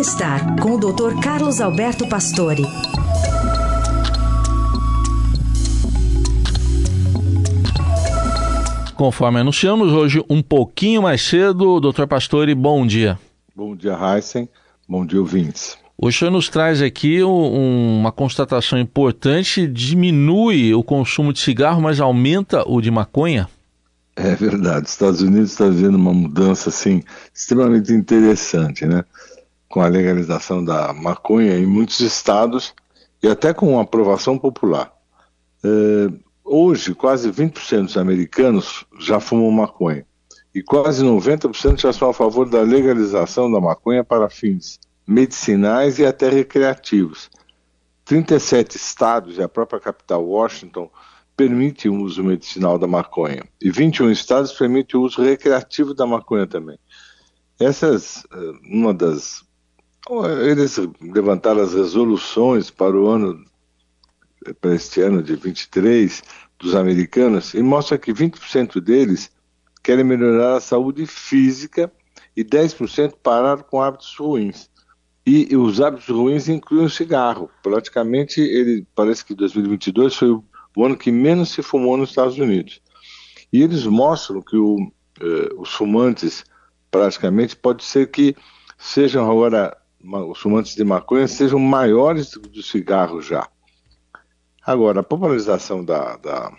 Bem-estar com o Dr. Carlos Alberto Pastore. Conforme anunciamos, hoje um pouquinho mais cedo, doutor Pastore, bom dia. Bom dia, Heisen. Bom dia, ouvintes. O senhor nos traz aqui um, uma constatação importante: diminui o consumo de cigarro, mas aumenta o de maconha? É verdade. Os Estados Unidos está vendo uma mudança assim extremamente interessante, né? Com a legalização da maconha em muitos estados e até com aprovação popular. É, hoje, quase 20% dos americanos já fumam maconha e quase 90% já são a favor da legalização da maconha para fins medicinais e até recreativos. 37 estados e a própria capital Washington permite o uso medicinal da maconha e 21 estados permite o uso recreativo da maconha também. Essas, eh, uma das eles levantaram as resoluções para o ano para este ano de 23 dos americanos e mostra que 20% deles querem melhorar a saúde física e 10% parar com hábitos ruins. E, e os hábitos ruins incluem o cigarro. Praticamente, ele parece que 2022 foi o, o ano que menos se fumou nos Estados Unidos. E eles mostram que o, eh, os fumantes, praticamente, pode ser que sejam agora, os fumantes de maconha sejam maiores do, do cigarro já. Agora, a popularização da, da,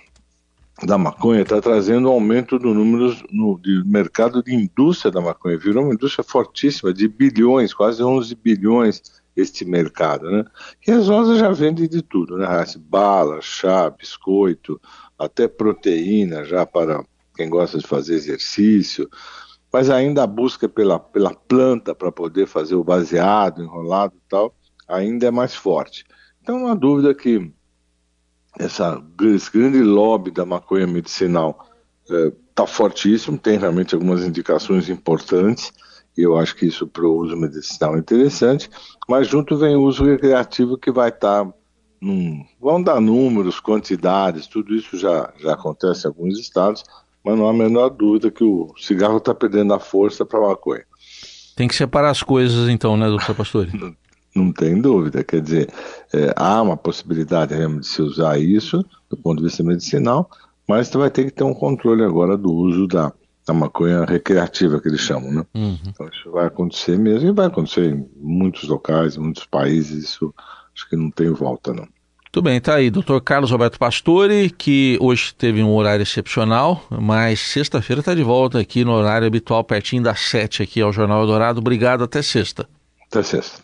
da maconha está trazendo um aumento do número no de mercado de indústria da maconha. Virou uma indústria fortíssima, de bilhões, quase 11 bilhões este mercado, né? E as lojas já vendem de tudo, né? Bala, chá, biscoito, até proteína já para quem gosta de fazer exercício, mas ainda a busca pela, pela planta para poder fazer o baseado, enrolado e tal, ainda é mais forte. Então não há dúvida que essa, esse grande lobby da maconha medicinal está é, fortíssimo, tem realmente algumas indicações importantes, e eu acho que isso para o uso medicinal é interessante, mas junto vem o uso recreativo que vai estar. Tá vão dar números, quantidades, tudo isso já, já acontece em alguns estados, mas não há a menor dúvida que o cigarro está perdendo a força para a maconha. Tem que separar as coisas então, né, doutor Pastor? Não tem dúvida, quer dizer, é, há uma possibilidade de se usar isso do ponto de vista medicinal, mas você vai ter que ter um controle agora do uso da, da maconha recreativa que eles chamam, né? Uhum. Então isso vai acontecer mesmo e vai acontecer em muitos locais, em muitos países, isso acho que não tem volta não. Muito bem, tá aí, doutor Carlos Roberto Pastore, que hoje teve um horário excepcional, mas sexta-feira está de volta aqui no horário habitual, pertinho das sete aqui ao Jornal Eldorado. Obrigado, até sexta. Até sexta.